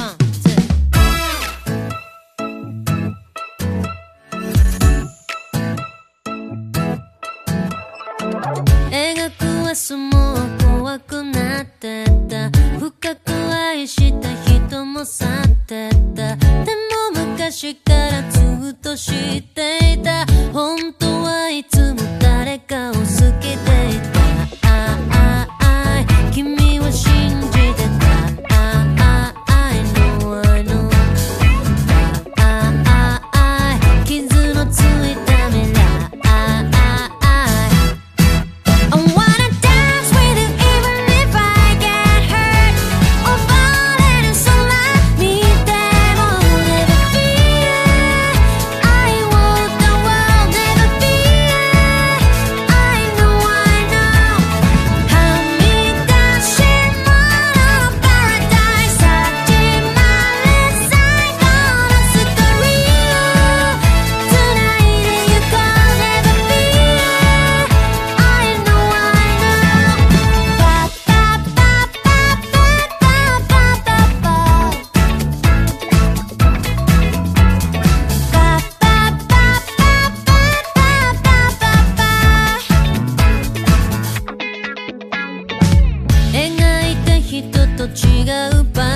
ワンツー描く明日も怖くなってた深く愛した人も去ってたでも昔からずっと知っていた本当と違う場